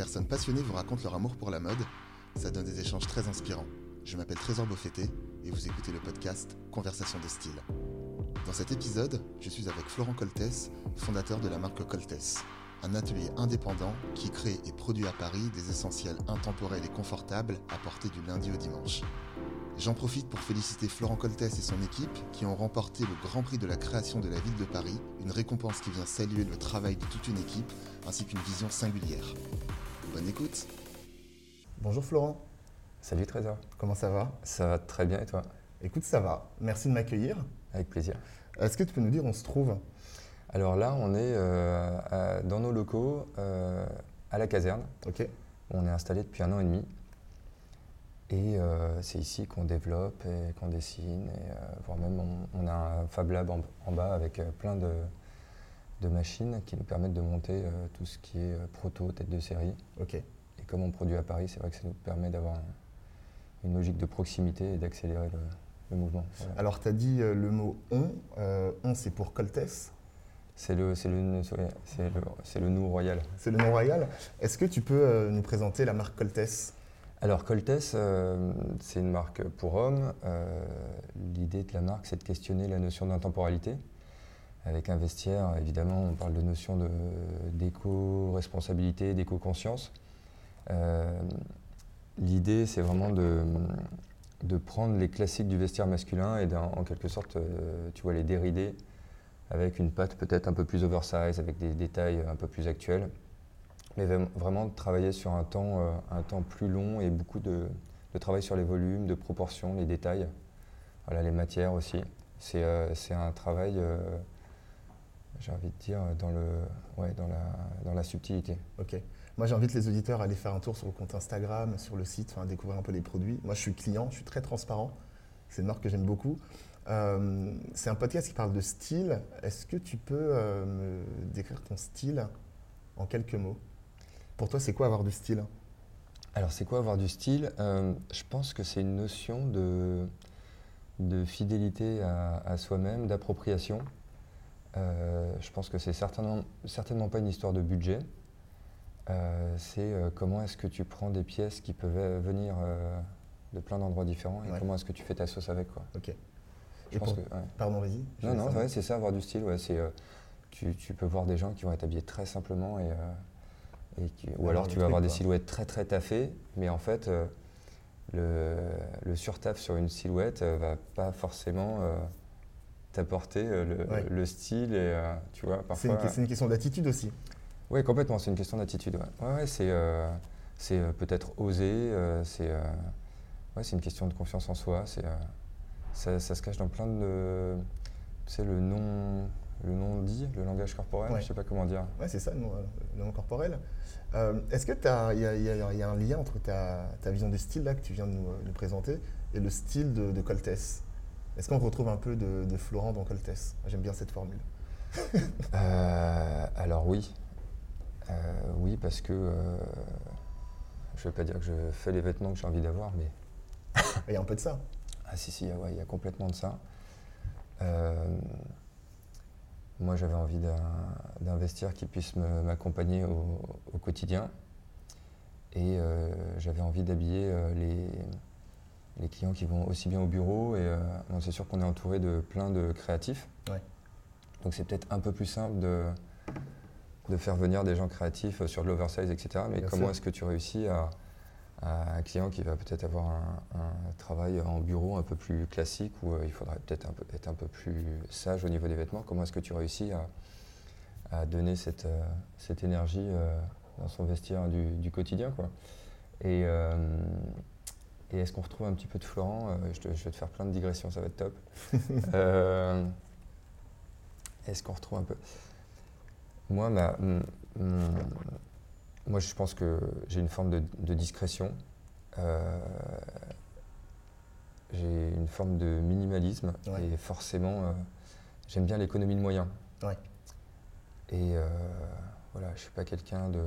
personnes passionnées vous racontent leur amour pour la mode. Ça donne des échanges très inspirants. Je m'appelle Trésor Beaufetté et vous écoutez le podcast Conversation de style. Dans cet épisode, je suis avec Florent Coltès, fondateur de la marque Coltès, un atelier indépendant qui crée et produit à Paris des essentiels intemporels et confortables à porter du lundi au dimanche. J'en profite pour féliciter Florent Coltès et son équipe qui ont remporté le Grand Prix de la création de la ville de Paris, une récompense qui vient saluer le travail de toute une équipe ainsi qu'une vision singulière. Bonne écoute Bonjour Florent. Salut Trésor. Comment ça va? Ça va très bien et toi? Écoute, ça va. Merci de m'accueillir. Avec plaisir. Est-ce que tu peux nous dire où on se trouve? Alors là, on est euh, dans nos locaux euh, à la caserne. Ok. On est installé depuis un an et demi. Et euh, c'est ici qu'on développe et qu'on dessine. Et, voire même, on, a un Fab Lab en, bas avec plein de, de, machines qui nous permettent de monter tout ce qui est proto, tête de série. Ok. Et comme on produit à Paris, c'est vrai que ça nous permet d'avoir une logique de proximité et d'accélérer le, mouvement. Alors, tu as dit le mot on. on, c'est pour Coltès? C'est le, le, le, nom royal. C'est le nom royal. Est-ce que tu peux nous présenter la marque Coltès? Alors Coltès, euh, c'est une marque pour hommes. Euh, l'idée de la marque, c'est de questionner la notion d'intemporalité. Avec un vestiaire, évidemment, on parle de notion d'éco-responsabilité, d'éco-conscience. Euh, l'idée, c'est vraiment de, de, prendre les classiques du vestiaire masculin et en quelque sorte, tu vois, les dérider avec une patte peut-être un peu plus oversize, avec des détails un peu plus actuels mais vraiment travailler sur un temps, euh, un temps plus long et beaucoup de, travail sur les volumes, de proportions, les détails, voilà, les matières aussi. C'est euh, un travail, euh, j'ai envie de dire, dans, le, ouais, dans, la, dans la subtilité. Ok. Moi, j'invite les auditeurs à aller faire un tour sur le compte Instagram, sur le site, enfin, découvrir un peu les produits. Moi, je suis client, je suis très transparent. C'est une marque que j'aime beaucoup. c'est un podcast qui parle de style. Est-ce que tu peux me décrire ton style en quelques mots? Pour toi, c'est quoi avoir du style? Alors, c'est quoi avoir du style? Euh, Je pense que c'est une notion de, de fidélité à, soi-même, d'appropriation. Euh, je pense que c'est certainement, certainement pas une histoire de budget. Euh, c'est comment est-ce que tu prends des pièces qui peuvent venir de plein d'endroits différents et comment est-ce que tu fais ta sauce avec. Quoi. Ok. Pardon, vas-y. Non, non, c'est ça, avoir du style. Ouais, tu, tu, peux voir des gens qui vont être habillés très simplement et ou alors tu vas avoir des silhouettes très très taffées, mais en fait, euh, le, le surtaf sur une silhouette euh, va pas forcément euh, t'apporter le, style et tu vois parfois. C'est une, question d'attitude aussi. Oui, complètement. C'est une question d'attitude. Ouais. c'est c'est peut-être oser. c'est ouais, c'est une question de confiance en soi. C'est ça, ça, se cache dans plein de. Tu sais, le non le nom dit, le langage corporel, je ne sais pas comment dire. Oui, c'est ça, le nom, corporel. Euh, est-ce qu'il y, a un lien entre ta, vision du style là, que tu viens de nous, présenter et le style de, de Coltès? Est-ce qu'on retrouve un peu de, Florent dans Coltès? J'aime bien cette formule. Euh, alors oui. Euh, oui, parce que je ne vais pas dire que je fais les vêtements que j'ai envie d'avoir, mais... il y a un peu de ça. Ah si, si, il y a complètement de ça. Moi, j'avais envie d'un vestiaire qui puisse m'accompagner au, quotidien. Et euh, j'avais envie d'habiller euh, les, clients qui vont aussi bien au bureau. Et euh, c'est sûr qu'on est entouré de plein de créatifs. Donc c'est peut-être un peu plus simple de, de faire venir des gens créatifs sur de l'oversize, etc. Mais comment est-ce que tu réussis à, un client qui va peut-être avoir un, travail en bureau un peu plus classique où euh, il faudrait peut-être peu, être un peu plus sage au niveau des vêtements? Comment est-ce que tu réussis à, donner cette, euh, cette énergie euh, dans son vestiaire du, quotidien quoi? Et, et est-ce qu'on retrouve un petit peu de Florent je, vais te faire plein de digressions, ça va être top. est-ce qu'on retrouve un peu? Moi, ma, moi, je pense que j'ai une forme de, discrétion. Euh, j'ai une forme de minimalisme et forcément, euh, j'aime bien l'économie de moyens. Et euh, voilà, je ne suis pas quelqu'un de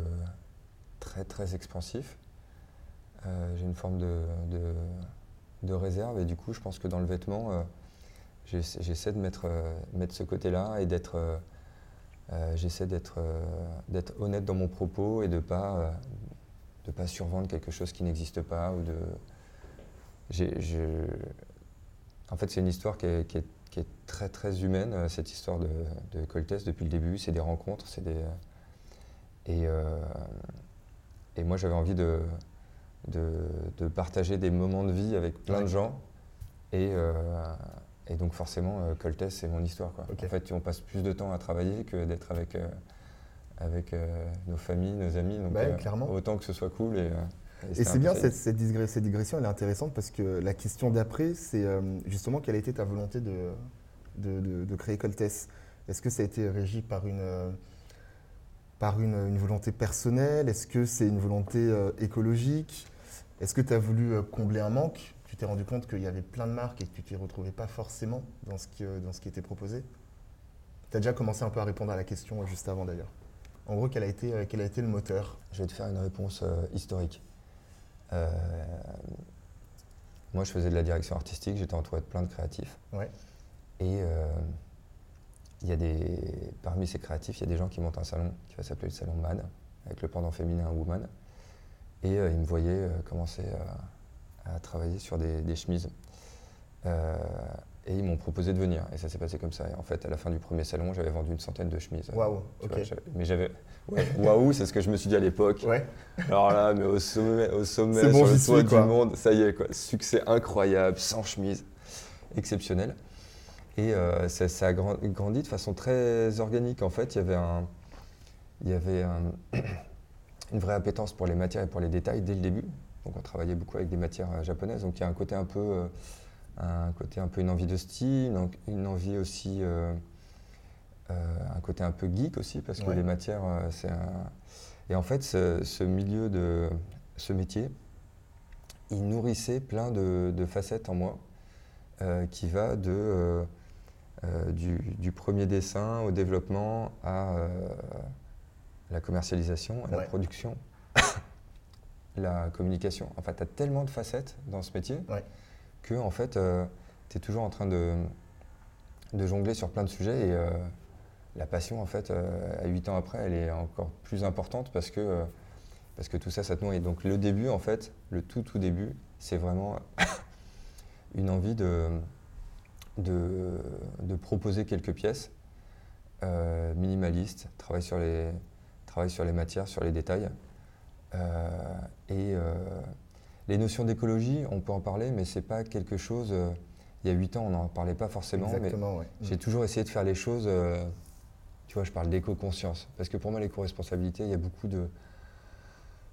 très très expansif. J'ai une forme de, de, réserve et du coup, je pense que dans le vêtement, j'essaie de mettre, mettre ce côté-là et d'être euh, j'essaie d'être euh, d'être honnête dans mon propos et de pas, euh, de pas survendre quelque chose qui n'existe pas ou de. En fait, c'est une histoire qui est, très très humaine, cette histoire de, de depuis le début. C'est des rencontres, c'est des. Et, et moi, j'avais envie de, de, partager des moments de vie avec plein de gens. Et, euh, et donc forcément, euh, Coltès, c'est mon histoire. Quoi. En fait, on passe plus de temps à travailler que d'être avec, euh, avec nos familles, nos amis. Donc, clairement. autant que ce soit cool. Et, et, c'est bien, cette, cette, digression, elle est intéressante parce que la question d'après, c'est justement quelle a été ta volonté de, de, de, créer Coltès? Est-ce que ça a été régi par une par une, une, volonté personnelle? Est-ce que c'est une volonté écologique? Est-ce que tu as voulu euh, combler un manque? Tu t'es rendu compte qu'il y avait plein de marques et que tu t'y retrouvais pas forcément dans ce qui, euh, dans ce qui était proposé? Tu as déjà commencé un peu à répondre à la question euh, juste avant d'ailleurs. En gros, quel a été, quel a été le moteur? Je vais te faire une réponse historique. moi, je faisais de la direction artistique, j'étais entouré de plein de créatifs. Ouais. Et il y a des, parmi ces créatifs, il y a des gens qui montent un salon qui va s'appeler le salon MAD, avec le pendant féminin Woman. Et euh, ils me voyaient euh, commencer à, travailler sur des, chemises. Euh, et ils m'ont proposé de venir. Et ça s'est passé comme ça. Et en fait, à la fin du premier salon, j'avais vendu une centaine de chemises. Waouh, ok. mais j'avais. Waouh, c'est ce que je me suis dit à l'époque. Ouais. Alors là, mais au sommet, au sommet sur le toit du monde, ça y est, quoi. Succès incroyable, sans chemise, exceptionnel. Et ça, a grandi de façon très organique. En fait, il y avait un. Il y avait un une vraie appétence pour les matières et pour les détails dès le début. Donc on travaillait beaucoup avec des matières euh, japonaises. Donc il y a un côté un peu, euh, un côté un peu une envie de style, une envie aussi, euh, un côté un peu geek aussi parce que les matières, c'est un... Et en fait, ce, milieu de ce métier, il nourrissait plein de, facettes en moi, qui va de du, du, premier dessin au développement à la commercialisation, la production, la communication. En fait, tu as tellement de facettes dans ce métier que en fait, euh, tu es toujours en train de, de jongler sur plein de sujets et euh, la passion, en fait, euh, à 8 ans après, elle est encore plus importante parce que, parce que tout ça, ça te nourrit. Donc le début, en fait, le tout tout début, c'est vraiment une envie de, de, de, proposer quelques pièces minimalistes, travailler sur les, travaille sur les matières, sur les détails. Euh, et euh, les notions d'écologie, on peut en parler, mais c'est pas quelque chose. Euh, il y a huit ans, on n'en parlait pas forcément. Exactement, mais J'ai toujours essayé de faire les choses. tu vois, je parle d'éco-conscience. Parce que pour moi, l'éco-responsabilité, il y a beaucoup de.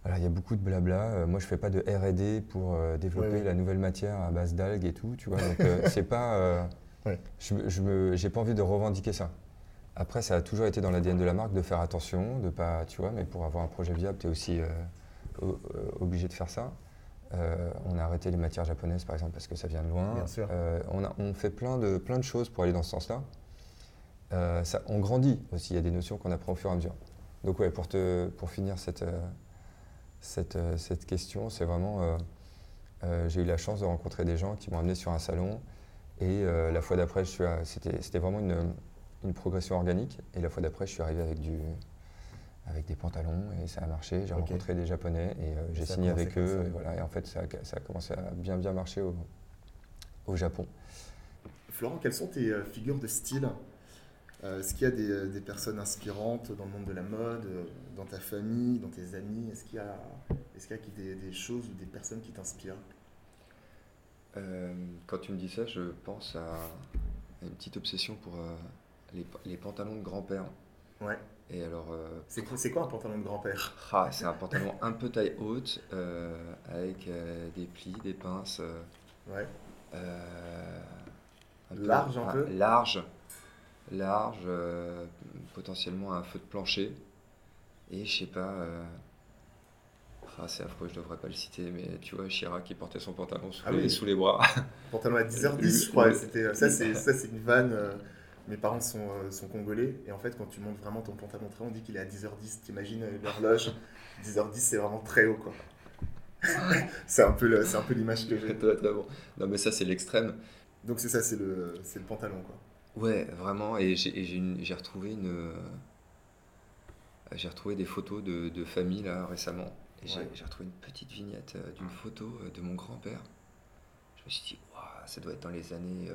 Voilà, il y a beaucoup de blabla. moi, je fais pas de R&D pour développer la nouvelle matière à base d'algues et tout. Tu vois, donc c'est pas. Je, n'ai pas envie de revendiquer ça. Après, ça a toujours été dans l'ADN de la marque de faire attention, de pas, tu vois, mais pour avoir un projet viable, tu es aussi euh, euh, obligé de faire ça. Euh, on a arrêté les matières japonaises, par exemple, parce que ça vient de loin. Bien sûr. on, a, on, fait plein de, plein de choses pour aller dans ce sens-là. On grandit aussi, il y a des notions qu'on apprend au fur et à mesure. Donc, ouais, pour, te, pour finir cette, cette, cette question, c'est vraiment. j'ai eu la chance de rencontrer des gens qui m'ont amené sur un salon. Et la fois d'après, c'était vraiment une, une progression organique. Et la fois d'après, je suis arrivé avec, du, avec des pantalons et ça a marché. J'ai rencontré des Japonais et euh, j'ai signé avec eux. Et, voilà, et en fait, ça a, ça a, commencé à bien bien marcher au, au Japon. Florent, quelles sont tes euh, figures de style? Euh, Est-ce qu'il y a des, des, personnes inspirantes dans le monde de la mode, dans ta famille, dans tes amis? Est-ce qu'il y a, est qu'il y a des, des, choses ou des personnes qui t'inspirent? Quand tu me dis ça, je pense à une petite obsession pour les, pantalons de grand-père. Ouais. Et alors. Euh, c'est quoi, quoi, un pantalon de grand-père? Ah, C'est un pantalon un peu taille haute, euh, avec euh, des plis, des pinces. ouais. large un peu? Large. Large, potentiellement un feu de plancher. Et je sais pas. Ah, c'est affreux, je devrais pas le citer, mais tu vois, Chirac qui portait son pantalon sous, ah les, sous les bras. Pantalon à 10h10, je crois. ça, c'est une vanne mes parents sont, euh, sont, congolais et en fait quand tu montes vraiment ton pantalon très haut on dit qu'il est à 10h10 t'imagines euh, l'horloge 10h10 c'est vraiment très haut quoi. C'est un peu c'est un peu l'image que j'ai. Bon. non mais ça c'est l'extrême. Donc c'est ça c'est le c'est le pantalon quoi. Ouais vraiment et j'ai retrouvé une j'ai retrouvé des photos de, de, famille là récemment. Et j'ai retrouvé une petite vignette d'une photo de mon grand-père. Je me suis dit, ça doit être dans les années.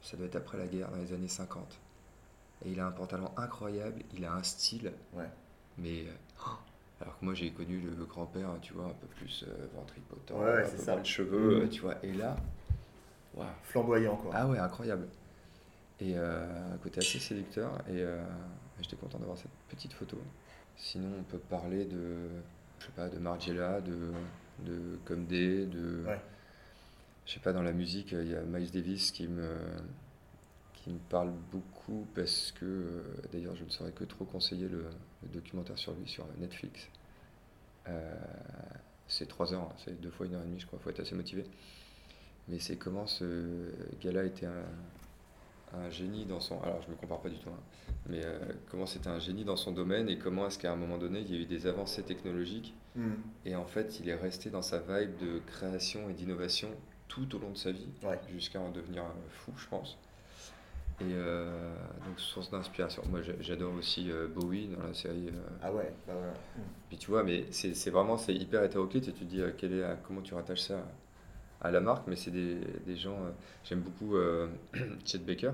ça doit être après la guerre, dans les années 50. Et il a un pantalon incroyable, il a un style. Mais. Oh, alors que moi, j'ai connu le grand-père, tu vois, un peu plus euh, ventripotent, ouais, un peu ça. de cheveux, mmh. tu vois. Et là, flamboyant, quoi. Ah ouais, incroyable. Et euh, un côté assez séducteur. Et euh, j'étais content d'avoir cette petite photo. Sinon, on peut parler de, je sais pas, de Margiela, de, de Comdé, de. Ouais. Je sais pas, dans la musique, il y a Miles Davis qui me, qui me parle beaucoup parce que, euh, d'ailleurs, je ne saurais que trop conseiller le, documentaire sur lui sur Netflix. Euh, c'est trois heures, hein, c'est deux fois une heure et demie, je crois, il faut être assez motivé. Mais c'est comment ce gars-là était un, génie dans son. Alors, je ne me compare pas du tout, hein, mais euh, comment c'était un génie dans son domaine et comment est-ce qu'à un moment donné, il y a eu des avancées technologiques. Hmm. Et en fait, il est resté dans sa vibe de création et d'innovation tout au long de sa vie, jusqu'à en devenir fou, je pense. Et euh, donc, source d'inspiration. Moi, j'adore aussi euh, Bowie dans la série. Euh. ah ouais, bah Puis tu vois, mais c'est vraiment c'est hyper hétéroclite et tu te dis quel est, comment tu rattaches ça à la marque. Mais c'est des, des, gens. J'aime beaucoup Chet Baker,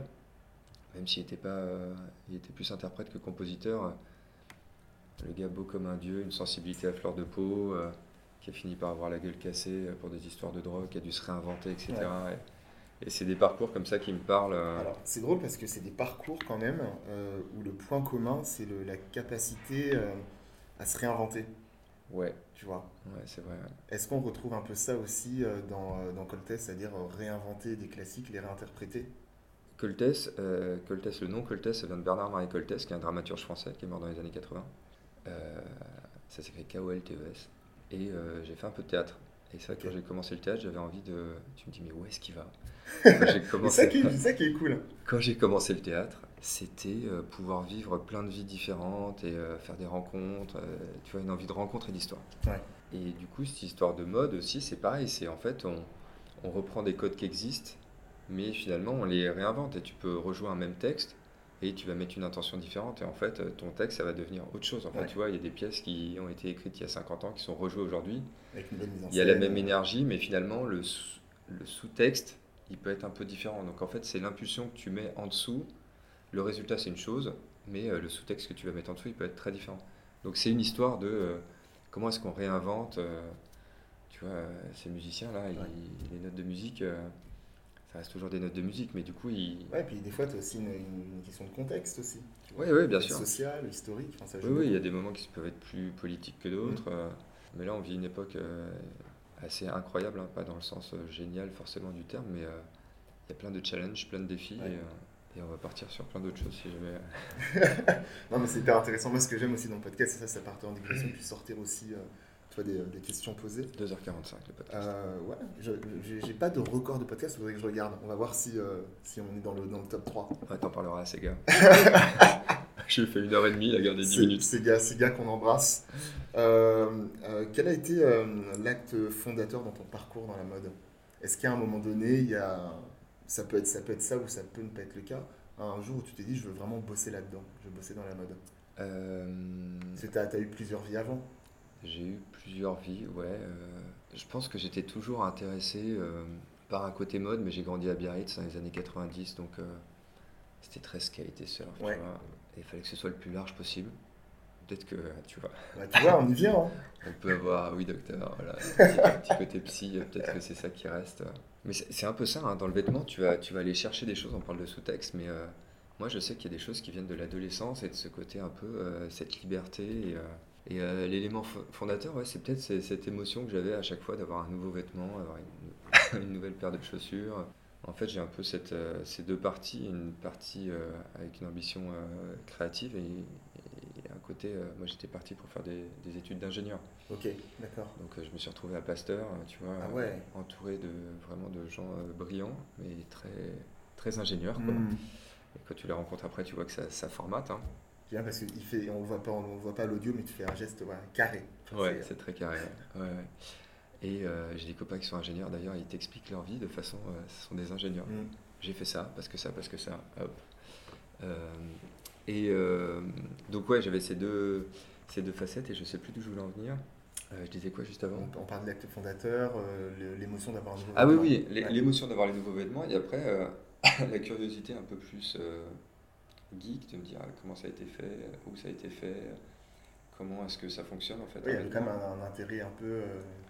même s'il était, pas, il était plus interprète que compositeur. Le gars beau comme un dieu, une sensibilité à fleur de peau, qui a fini par avoir la gueule cassée pour des histoires de drogue, qui a dû se réinventer, etc. Et c'est des parcours comme ça qui me parlent. Euh. Alors, c'est drôle parce que c'est des parcours quand même euh, où le point commun, c'est la capacité euh, à se réinventer. Ouais. Tu vois? Ouais, c'est vrai. Est-ce qu'on retrouve un peu ça aussi dans, dans Coltès, c'est-à-dire réinventer des classiques, les réinterpréter? Coltès, Coltès, le nom Coltès, ça vient de Bernard-Marie Coltès, qui est un dramaturge français qui est mort dans les années 80. ça s'écrit K-O-L-T-E-S. Et j'ai fait un peu de théâtre. Et c'est vrai que quand j'ai commencé le théâtre, j'avais envie de. Tu me dis, mais où est-ce qu'il va? C'est ça, qui, ça qui est cool. Quand j'ai commencé le théâtre, c'était euh, pouvoir vivre plein de vies différentes et euh, faire des rencontres. Euh, tu vois, une envie de rencontre et d'histoire. Et du coup, cette histoire de mode aussi, c'est pareil. C'est en fait, on, on, reprend des codes qui existent, mais finalement, on les réinvente. Et tu peux rejouer un même texte et tu vas mettre une intention différente. Et en fait, ton texte, ça va devenir autre chose. En fait, tu vois, il y a des pièces qui ont été écrites il y a 50 ans, qui sont rejouées aujourd'hui. Il y a la même énergie, mais finalement, le, le sous-texte il peut être un peu différent. Donc en fait, c'est l'impulsion que tu mets en dessous. Le résultat, c'est une chose, mais euh, le sous-texte que tu vas mettre en dessous, il peut être très différent. Donc c'est une histoire de euh, comment est-ce qu'on réinvente. Euh, tu vois, ces musiciens-là, les notes de musique, ça reste toujours des notes de musique, mais du coup, ils. Ouais, puis des fois, tu as aussi une, question de contexte aussi. Oui, oui, bien sûr. Social, historique. oui, oui, il y a des moments qui peuvent être plus politiques que d'autres. Mm. Mais là, on vit une époque assez incroyable, hein, pas dans le sens euh, génial forcément du terme, mais euh, il y a plein de challenges, plein de défis. Et, euh, et, on va partir sur plein d'autres choses si jamais. non, mais c'est hyper intéressant. Moi, ce que j'aime aussi dans le podcast, c'est ça, ça partait en digression, puis sortir aussi toi, des, des, questions posées. 2h45 le podcast. ouais, j'ai pas de record de podcast, il faudrait que je regarde. On va voir si, si on est dans le, dans le top 3. Ouais, t'en parleras à ces gars. J'ai fait une heure et demie, il a gardé 10 minutes. Ces gars, ces gars qu'on embrasse. Euh, euh, quel a été euh, l'acte fondateur dans ton parcours dans la mode? Est-ce qu'à un moment donné, il y a, ça, peut être, ça peut être ça ou ça peut ne pas être le cas Un jour où tu t'es dit, je veux vraiment bosser là-dedans, je veux bosser dans la mode? Tu as, eu plusieurs vies avant J'ai eu plusieurs vies, ouais. je pense que j'étais toujours intéressé par un côté mode, mais j'ai grandi à Biarritz dans les années 90, donc c'était très skate et surf. Ouais. Tu vois il fallait que ce soit le plus large possible. Peut-être que, tu vois. Bah, tu vois, on y vient. Hein. on peut avoir, oui, docteur, voilà, un petit, côté psy, peut-être que c'est ça qui reste. Mais c'est un peu ça, hein, dans le vêtement, tu vas, tu vas aller chercher des choses, on parle de sous-texte, mais euh, moi je sais qu'il y a des choses qui viennent de l'adolescence et de ce côté un peu, euh, cette liberté. Et, euh, l'élément fondateur, ouais, c'est peut-être cette émotion que j'avais à chaque fois d'avoir un nouveau vêtement, avoir une nouvelle paire de chaussures, en fait, j'ai un peu cette, euh, ces deux parties, une partie euh, avec une ambition créative et, un côté, moi j'étais parti pour faire des, études d'ingénieur. Ok, d'accord. Donc je me suis retrouvé à Pasteur, tu vois, ah entouré de vraiment de gens brillants, mais très, très ingénieurs. Hmm. Et quand tu les rencontres après, tu vois que ça, ça formate. Hein. Bien parce qu'on fait, on voit pas, on voit pas l'audio, mais tu fais un geste carré. ouais, c'est très carré. Ouais, ouais. Et euh, j'ai des copains qui sont ingénieurs d'ailleurs, ils t'expliquent leur vie de façon. Euh, ce sont des ingénieurs. Mm. J'ai fait ça, parce que ça, parce que ça. Hop. Euh, et donc, ouais, j'avais ces deux, ces deux facettes et je sais plus d'où je voulais en venir. Euh, je disais quoi juste avant? On, parle de l'acte fondateur, l'émotion d'avoir un nouveau Ah oui, oui, l'émotion d'avoir les nouveaux vêtements et après la curiosité un peu plus geek de me dire comment ça a été fait, où ça a été fait, comment est-ce que ça fonctionne en fait. il y a quand même un, intérêt un peu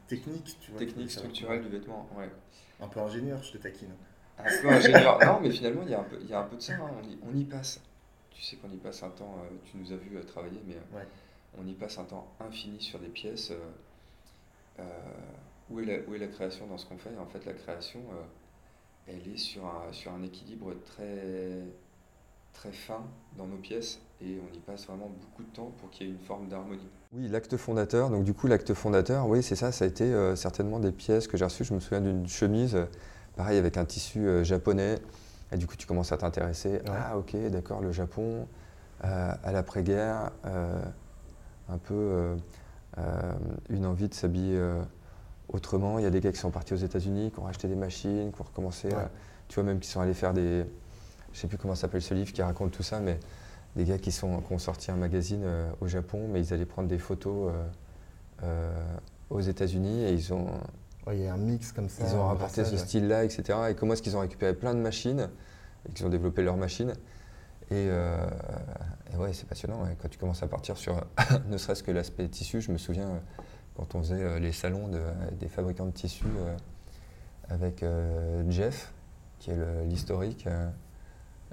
technique, tu vois. Technique, structurel du vêtement, ouais. Un peu ingénieur, je te taquine. Un peu ingénieur, non, mais finalement il y a un peu, il y a un peu de ça, hein. on, y, on, y, passe. Tu sais qu'on y passe un temps, tu nous as vu travailler, mais on y passe un temps infini sur des pièces. Euh, euh, où, est la, où est la création dans ce qu'on fait? En fait, la création, euh, elle est sur un, sur un équilibre très, très fin dans nos pièces et on y passe vraiment beaucoup de temps pour qu'il y ait une forme d'harmonie. Oui, l'acte fondateur. Donc du coup, l'acte fondateur, oui, c'est ça. Ça a été certainement des pièces que j'ai reçues. Je me souviens d'une chemise, pareil avec un tissu japonais. Et du coup, tu commences à t'intéresser. Ah, ok, d'accord, le Japon, à l'après-guerre, un peu euh, euh, une envie de s'habiller euh, autrement. Il y a des gars qui sont partis aux États-Unis, qui ont racheté des machines, qui ont recommencé, tu vois, même qui sont allés faire des. Je sais plus comment s'appelle ce livre qui raconte tout ça, mais des gars qui, sont, qui ont sorti un magazine au Japon, mais ils allaient prendre des photos aux États-Unis et ils ont. il y a un mix comme ça. Ils ont rapporté ce style-là, etc. Et comment est-ce qu'ils ont récupéré plein de machines et qu'ils ont développé leurs machines et, et ouais, c'est passionnant. Quand tu commences à partir sur ne serait-ce que l'aspect tissu, je me souviens euh, quand on faisait euh, les salons des fabricants de tissus euh, avec Jeff, qui est l'historique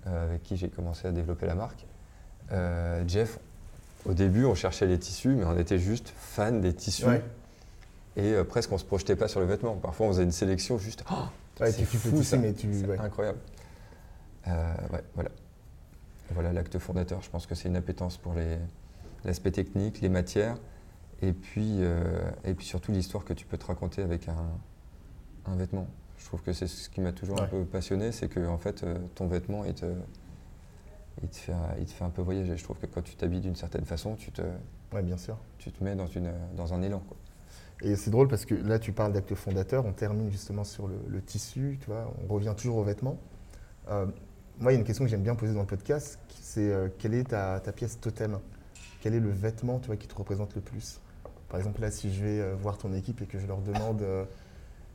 avec qui j'ai commencé à développer la marque. Jeff, au début, on cherchait les tissus, mais on était juste fan des tissus. Et presque on se projetait pas sur le vêtement. Parfois, on faisait une sélection juste. Oh, c'est fou, ça. mais tu... incroyable. voilà. Voilà l'acte fondateur. Je pense que c'est une appétence pour l'aspect technique, les matières, et puis, euh, et puis surtout l'histoire que tu peux te raconter avec un, vêtement. Je trouve que c'est ce qui m'a toujours un peu passionné, c'est que en fait, euh, ton vêtement, il te, il, te fait, il te fait un peu voyager. Je trouve que quand tu t'habilles d'une certaine façon, tu te, ouais, bien sûr. Tu te mets dans, une, dans un élan. Et c'est drôle parce que là, tu parles d'acte fondateur, on termine justement sur le, tissu, tu vois, on revient toujours aux vêtements. Euh, moi, il y a une question que j'aime bien poser dans le podcast, c'est euh, quelle est ta, pièce totem? Quel est le vêtement tu vois, qui te représente le plus? Par exemple, là, si je vais euh, voir ton équipe et que je leur demande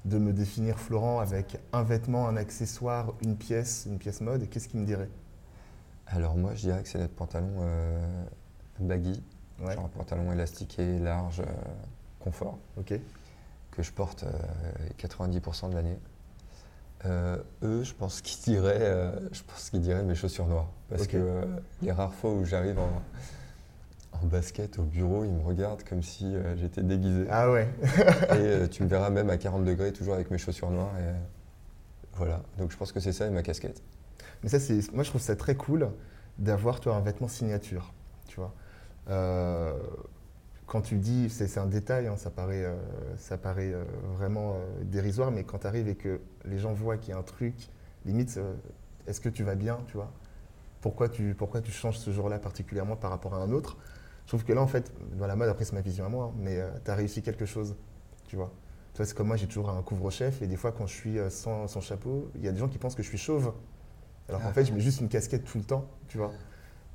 de me définir Florent avec un vêtement, un accessoire, une pièce, une pièce mode, qu'est-ce qu'ils me diraient Alors moi, je dirais que c'est notre pantalon baggy, genre un pantalon élastiqué, large, confort, que je porte 90% de l'année. Euh, eux, je pense qu'ils diraient, euh, je pense qu'ils diraient mes chaussures noires. Parce que euh, les rares fois où j'arrive en, basket au bureau, ils me regardent comme si j'étais déguisé. Ah ouais. et tu me verras même à 40 degrés toujours avec mes chaussures noires. Et voilà. Donc je pense que c'est ça et ma casquette. Mais ça, c'est, moi je trouve ça très cool d'avoir toi un vêtement signature. Tu vois quand tu dis, c'est un détail, hein, ça paraît, euh, ça paraît euh, vraiment euh, dérisoire, mais quand tu arrives et que les gens voient qu'il y a un truc, limite, est-ce que tu vas bien, tu vois? Pourquoi tu, pourquoi tu changes ce jour-là particulièrement par rapport à un autre? Je trouve que là, en fait, dans la mode, après, c'est ma vision à moi, hein, mais tu as réussi quelque chose, tu vois. Toi, c'est comme moi, j'ai toujours un couvre-chef, et des fois, quand je suis sans, sans chapeau, il y a des gens qui pensent que je suis chauve. Alors qu'en ah. fait, je mets juste une casquette tout le temps, tu vois.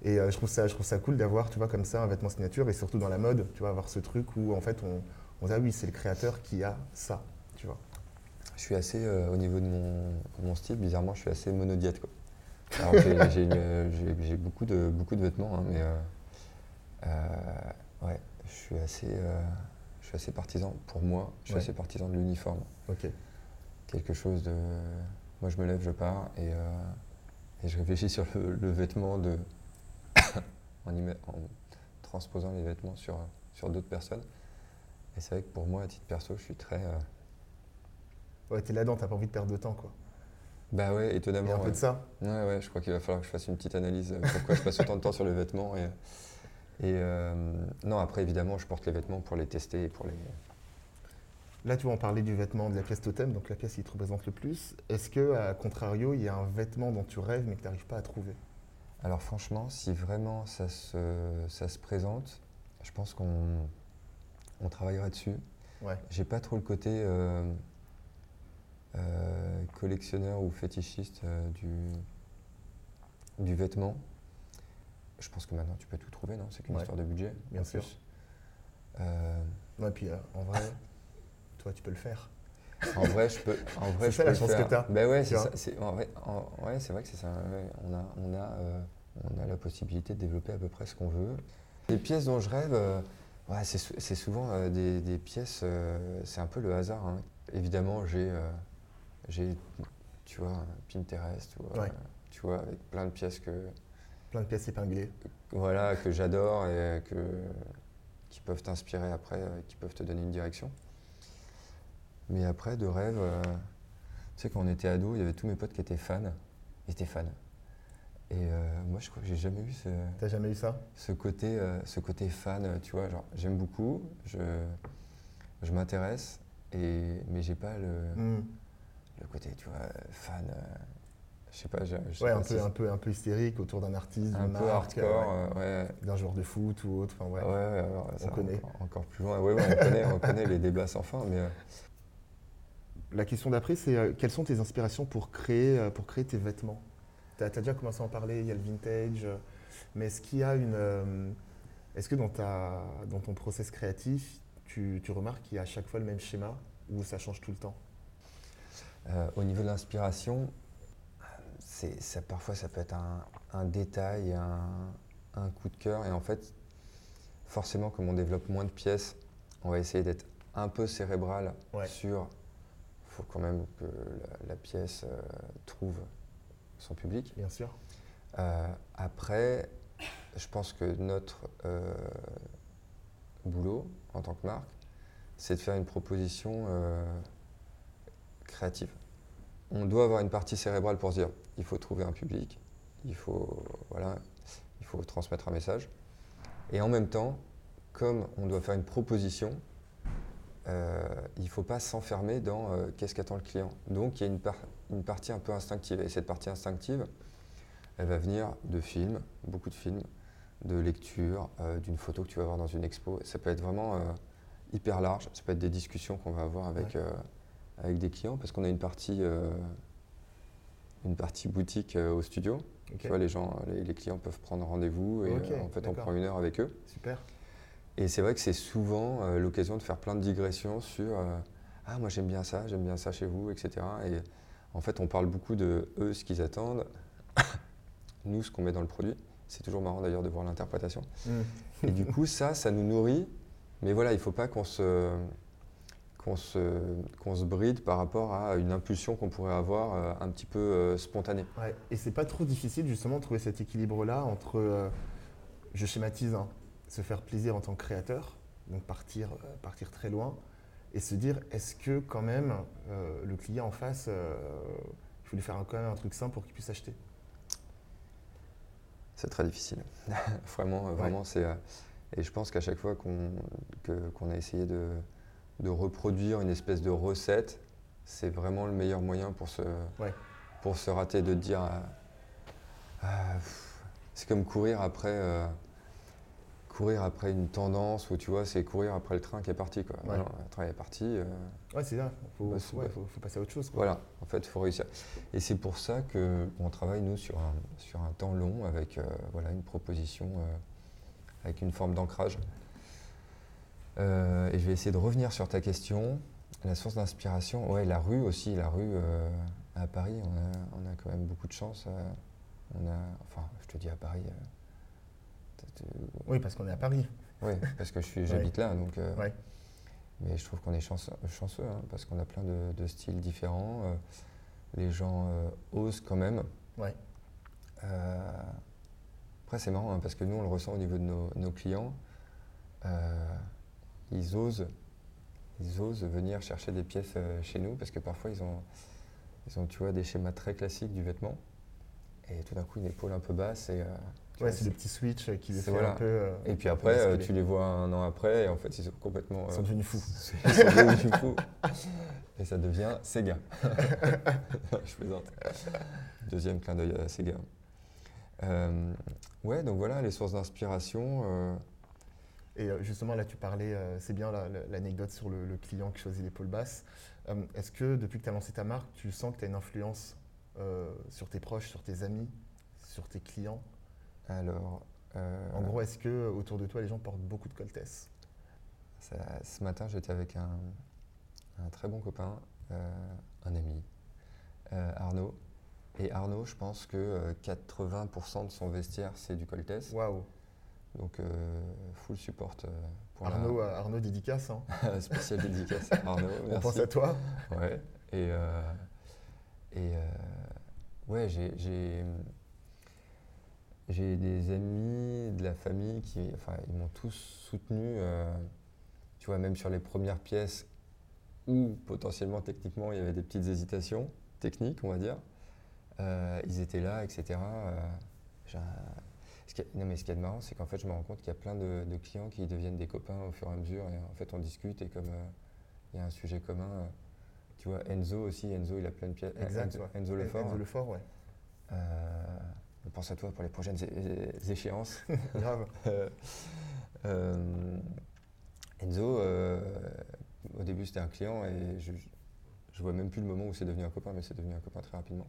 Et euh, je, trouve ça, je trouve ça cool d'avoir, tu vois, comme ça, un vêtement signature, et surtout dans la mode, tu vois, avoir ce truc où, en fait, on, on dit, ah oui, c'est le créateur qui a ça, tu vois. Je suis assez, euh, au niveau de mon, mon, style, bizarrement, je suis assez monodiète, quoi. j'ai beaucoup de, beaucoup de vêtements, hein, mais euh, ouais, je suis assez, je suis assez partisan, pour moi, je suis assez partisan de l'uniforme. Ok. Quelque chose de... Moi, je me lève, je pars, et, et je réfléchis sur le vêtement de en, transposant les vêtements sur, sur d'autres personnes. Et c'est vrai que pour moi, à titre perso, je suis très. Euh... Ouais, t'es là-dedans, t'as pas envie de perdre de temps, quoi. Bah ouais, étonnamment. Il un peu de ça Ouais, ouais, je crois qu'il va falloir que je fasse une petite analyse. Euh, pourquoi je passe autant de temps sur les vêtements. Et, et euh, non, après, évidemment, je porte les vêtements pour les tester et pour les. Là, tu vas en parler du vêtement de la pièce totem, donc la pièce qui te représente le plus. Est-ce que, à contrario, il y a un vêtement dont tu rêves mais que tu n'arrives pas à trouver? Alors franchement, si vraiment ça se, ça se présente, je pense qu'on on travaillera dessus. Ouais. J'ai pas trop le côté euh, euh, collectionneur ou fétichiste du, du vêtement. Je pense que maintenant tu peux tout trouver, non? C'est qu'une histoire de budget. Bien sûr. Ouais, puis euh, en vrai, toi, tu peux le faire. En vrai, je peux. En vrai, je ça, peux la chance faire. que t'as, Ben ouais, tu c'est ça. En vrai, en- ouais, c'est vrai que c'est ça. ouais. On a, on a, euh, on a la possibilité de développer à peu près ce qu'on veut. Les pièces dont je rêve, euh, ouais, c'est sou- c'est souvent euh, des, des pièces. euh, c'est un peu le hasard. hein. Évidemment, j'ai, euh, j'ai, tu vois, Pinterest, ou, euh, Ouais. tu vois, avec plein de pièces que, Plein de pièces épinglées. voilà, que j'adore et que, qui peuvent t'inspirer après, euh, qui peuvent te donner une direction. Mais après, de rêve, euh, tu sais, quand on était ado, il y avait tous mes potes qui étaient fans. Ils étaient fans. Et euh, moi, je crois que j'ai jamais eu ce, T'as jamais eu ça? ce côté, euh, ce côté fan, tu vois. Genre, j'aime beaucoup, je, je m'intéresse, et, mais j'ai pas le, Hmm. le côté, tu vois, fan. Je sais pas, je, je sais Ouais, un peu, un, peu, un peu hystérique autour d'un artiste, un d'une peu marque, hardcore, euh, euh, ouais. d'un joueur de foot ou autre. Enfin, ouais. Ouais, ouais, alors, ça, connaît. Encore, encore plus loin. Ouais, on connaît, on connaît les débats sans fin, mais euh, La question d'après, c'est quelles sont tes inspirations pour créer, pour créer tes vêtements? Tu as, déjà commencé à en parler, il y a le vintage, mais est-ce qu'il y a une. euh, est-ce que dans, ta, dans ton process créatif, tu, tu remarques qu'il y a à chaque fois le même schéma ou ça change tout le temps? Euh, au niveau de l'inspiration, ça, parfois ça peut être un, un détail, un, un coup de cœur, et en fait, forcément, comme on développe moins de pièces, on va essayer d'être un peu cérébral Ouais. sur. Il faut quand même que la, la pièce euh, trouve son public. Bien sûr. Euh, après, je pense que notre euh, boulot en tant que marque, c'est de faire une proposition créative. On doit avoir une partie cérébrale pour se dire il faut trouver un public, il faut, voilà, il faut transmettre un message. Et en même temps, comme on doit faire une proposition, euh, il ne faut pas s'enfermer dans euh, qu'est-ce qu'attend le client. Donc il y a une, par- une partie un peu instinctive. Et cette partie instinctive, elle va venir de films, beaucoup de films, de lectures, euh, d'une photo que tu vas voir dans une expo. Ça peut être vraiment hyper large. Ça peut être des discussions qu'on va avoir avec, Ouais. avec des clients parce qu'on a une partie, une partie boutique euh, au studio. Tu vois, les, gens, les, les clients peuvent prendre rendez-vous et euh, en fait, on prend une heure avec eux. Super. Et c'est vrai que c'est souvent euh, l'occasion de faire plein de digressions sur euh, Ah, moi j'aime bien ça, j'aime bien ça chez vous, etc. Et en fait, on parle beaucoup de eux, ce qu'ils attendent, nous, ce qu'on met dans le produit. C'est toujours marrant d'ailleurs de voir l'interprétation. Hmm. Et du coup, ça, ça nous nourrit. Mais voilà, il ne faut pas qu'on se, qu'on se, qu'on se bride par rapport à une impulsion qu'on pourrait avoir euh, un petit peu euh, spontanée. Ouais. Et c'est pas trop difficile justement de trouver cet équilibre-là entre, euh, je schématise, hein, se faire plaisir en tant que créateur, donc partir, partir très loin, et se dire est-ce que quand même euh, le client en face, euh, il faut lui faire un- quand même un truc simple pour qu'il puisse acheter? C'est très difficile. vraiment, Ouais. vraiment, c'est. et je pense qu'à chaque fois qu'on qu'on a essayé de, de reproduire une espèce de recette, c'est vraiment le meilleur moyen pour se, Ouais. pour se rater, de dire. euh, pff, c'est comme courir après. euh, courir après une tendance où tu vois, c'est courir après le train qui est parti. Quoi. Ouais. Non, le train est parti. euh, Ouais, c'est ça. Il faut, Bah, faut- c'est- ouais, faut- faut passer à autre chose. quoi. voilà, en fait, il faut réussir. Et c'est pour ça qu'on travaille, nous, sur un, sur un temps long avec euh, voilà, une proposition, euh, avec une forme d'ancrage. Euh, et je vais essayer de revenir sur ta question. La source d'inspiration, ouais, la rue aussi. La rue euh, à Paris, on a, on a quand même beaucoup de chance. euh, on a, enfin, je te dis à Paris. Oui, parce qu'on est à Paris. oui, parce que j'habite là, donc. Ouais. Mais je trouve qu'on est chanceux, chanceux hein, parce qu'on a plein de, de styles différents. les gens osent quand même. Ouais. Après, c'est marrant hein, parce que nous, on le ressent au niveau de nos, nos clients. Euh, ils osent, ils osent venir chercher des pièces euh, chez nous parce que parfois ils ont, ils ont, tu vois, des schémas très classiques du vêtement et tout d'un coup une épaule un peu basse et, euh, Ouais, c'est le petit switch qui les fait voilà. un peu. euh, et puis après, euh, tu les vois un an après et en fait ils sont complètement. Ils euh, sont devenus fous. ils sont devenus fous. Et ça devient Sega. Je plaisante. Deuxième clin d'œil à Sega. Euh, ouais, donc voilà les sources d'inspiration. Et euh, justement, là, tu parlais, euh, c'est bien la- la- l'anecdote sur le, le client qui choisit l'épaule basse. Euh, Est-ce que depuis que tu as lancé ta marque, tu sens que tu as une influence sur tes proches, sur tes amis, sur tes clients? Alors. En gros, est-ce que autour de toi, les gens portent beaucoup de coltesse ce matin, j'étais avec un, très bon copain, un ami, Arnaud. Et Arnaud, je pense que 80% de son vestiaire, c'est du Coltès. Waouh donc, full support pour Arnaud, Arnaud dédicace. Hein. Spécial dédicace. Arnaud, On pense à toi. Ouais. Et, et ouais, j'ai j'ai des amis de la famille qui, enfin, ils m'ont tous soutenu, euh, tu vois, même sur les premières pièces où potentiellement, techniquement, il y avait des petites hésitations techniques, on va dire. Euh, ils étaient là, etc. Euh, ce non, mais ce qui est marrant, c'est qu'en fait, je me rends compte qu'il y a plein de, clients qui deviennent des copains au fur et à mesure. Et en fait, on discute et comme il y a un sujet commun, tu vois, Enzo aussi, Enzo, il a plein de pièces. Exact, Enzo, Enzo Lefort. Enzo Lefort, ouais on pense à toi pour les prochaines échéances. Grave. Euh, euh, Enzo, euh, au début c'était un client et je, je vois même plus le moment où c'est devenu un copain, mais c'est devenu un copain très rapidement.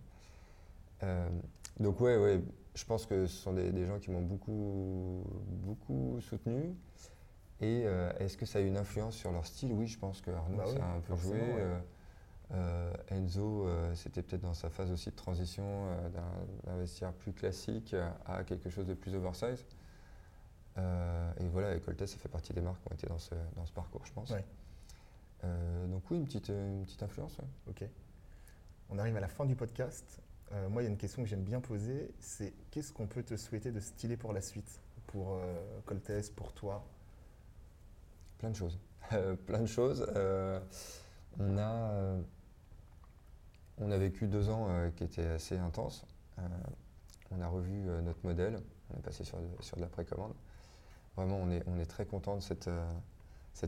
donc ouais, ouais, je pense que ce sont des, gens qui m'ont beaucoup, beaucoup soutenu. Et est-ce que ça a eu une influence sur leur style? Oui, je pense que Arnaud, bah ça a un peu joué. Euh, Enzo, euh, c'était peut-être dans sa phase aussi de transition euh, d'un vestiaire plus classique à quelque chose de plus oversize. et voilà, et Coltes, ça fait partie des marques qui ont été dans ce, dans ce parcours, je pense. donc oui, une petite, une petite influence. Ok. On arrive à la fin du podcast. Moi, il y a une question que j'aime bien poser, c'est qu'est-ce qu'on peut te souhaiter de stylé pour la suite? Pour Coltes, pour toi? Plein de choses. plein de choses. on a vécu deux ans euh, qui étaient assez intenses. Euh, on a revu euh, notre modèle, on est passé sur de, la précommande. Vraiment, on est, très content de cette,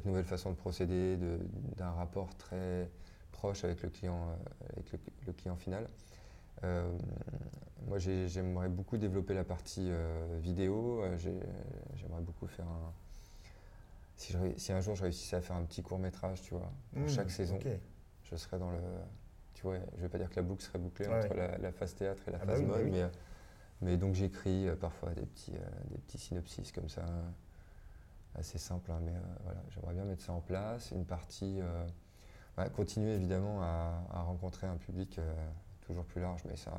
nouvelle façon de procéder, d'un rapport très proche avec le client, final. Moi, j'aimerais beaucoup développer la partie vidéo. j'aimerais beaucoup faire un. Si, un jour je réussissais à faire un petit court métrage, tu vois, pour mmh, chaque saison, je serais dans le, tu vois, je vais pas dire que la boucle serait bouclée entre la, phase théâtre et la ah phase bah mode, bah mais, euh, mais, donc j'écris euh, parfois des petits, euh, des petits synopsis comme ça, assez simples, hein, mais voilà, j'aimerais bien mettre ça en place. Une partie, continuer évidemment à, rencontrer un public toujours plus large, mais ça,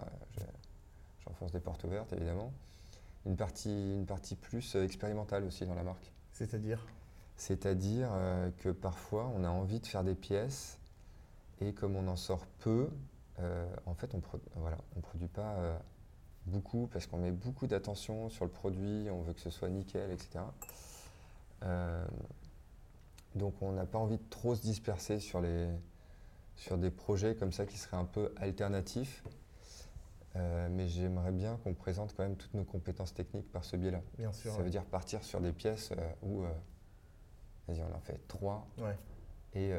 j'enfonce des portes ouvertes évidemment. Une partie, une partie plus expérimentale aussi dans la marque. C'est-à-dire? C'est-à-dire que parfois on a envie de faire des pièces et comme on en sort peu, euh, en fait, on ne voilà, produit pas euh, beaucoup parce qu'on met beaucoup d'attention sur le produit, on veut que ce soit nickel, etc. Euh, donc on n'a pas envie de trop se disperser sur, les, sur des projets comme ça qui seraient un peu alternatifs. mais j'aimerais bien qu'on présente quand même toutes nos compétences techniques par ce biais-là. Bien sûr. Ça veut dire partir sur des pièces où, vas-y, on en fait trois. Ouais. Et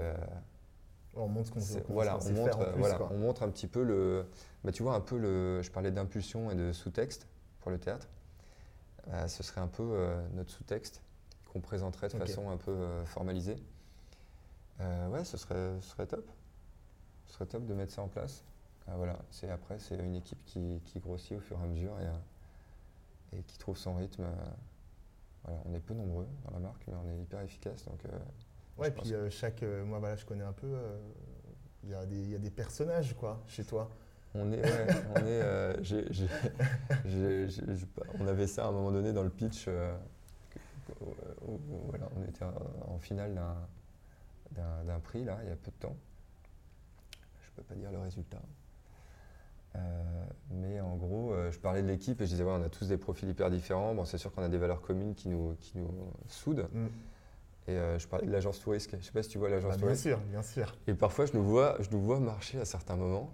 on montre ce qu'on veut. Voilà, on montre, voilà on montre un petit peu le. Bah, tu vois, un peu le. Je parlais d'impulsion et de sous-texte pour le théâtre. Euh, ce serait un peu euh, notre sous-texte qu'on présenterait de façon un peu euh, formalisée. ouais, ce serait, ce serait top. Ce serait top de mettre ça en place. voilà, c'est après, c'est une équipe qui, qui, grossit au fur et à mesure et, et qui trouve son rythme. voilà, on est peu nombreux dans la marque, mais on est hyper efficace. Donc, Ouais, puis euh, chaque. Euh, moi, voilà, je connais un peu. Euh, il y, a des, y a des personnages, quoi, chez toi. On est, ouais, on est, on avait ça à un moment donné dans le pitch. voilà, on était en, finale d'un prix là, il y a peu de temps. Je peux pas dire le résultat. mais en gros, je parlais de l'équipe et je disais ouais, on a tous des profils hyper différents. Bon, c'est sûr qu'on a des valeurs communes qui nous, qui nous soudent. Mm. Et euh, je parlais de l'agence touristique. Je ne sais pas si tu vois l'agence bah, touristique. Bien sûr, bien sûr. Et parfois, je nous vois, je nous vois marcher à certains moments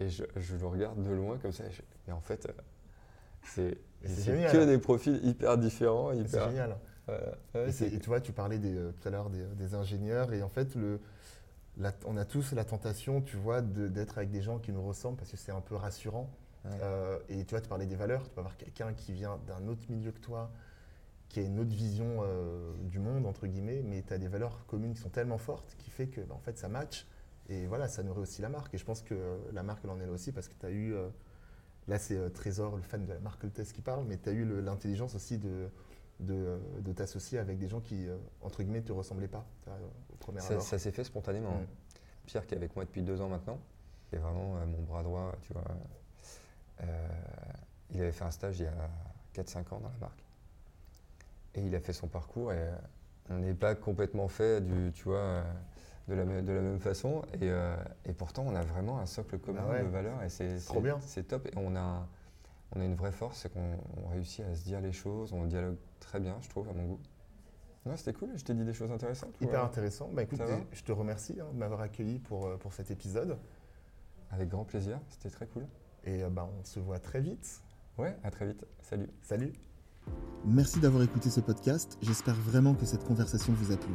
et je, je le regarde de loin comme ça. mais en fait, euh, c'est que des profils hyper différents. C'est génial. et, tu vois, tu parlais euh, tout à l'heure des, ingénieurs et en fait, le, on a tous la tentation, tu vois, d'être avec des gens qui nous ressemblent parce que c'est un peu rassurant. et tu vois, tu parlais des valeurs. Tu peux avoir quelqu'un qui vient d'un autre milieu que toi, qui a une autre vision euh, du monde, entre guillemets, mais tu as des valeurs communes qui sont tellement fortes qui fait que bah, en fait, ça match. Et voilà, ça nourrit aussi la marque. Et je pense que la marque, elle en est là aussi parce que tu as eu. Euh, là, c'est euh, Trésor, le fan de la marque Coltes, qui parle, mais tu as eu l'intelligence aussi de, de, t'associer avec des gens qui, entre guillemets, ne te ressemblaient pas au premier Ça, ça s'est fait spontanément. Hein. Pierre, qui est avec moi depuis deux ans maintenant, est vraiment mon bras droit, tu vois. il avait fait un stage il y a 4-5 ans dans la marque. Et il a fait son parcours et on n'est pas complètement fait du, tu vois, de la, de la même façon. Et, euh, et, pourtant, on a vraiment un socle commun ah de valeurs et c'est trop bien. C'est top. Et on a, on a une vraie force, c'est qu'on réussit à se dire les choses, on dialogue très bien, je trouve, à mon goût. Non, c'était cool, je t'ai dit des choses intéressantes. Hyper intéressant. Bah, écoute, je te remercie hein, de m'avoir accueilli pour, euh, pour cet épisode. Avec grand plaisir, c'était très cool. Et euh, bah, on se voit très vite. Ouais, à très vite. Salut. Salut. Merci d'avoir écouté ce podcast. J'espère vraiment que cette conversation vous a plu.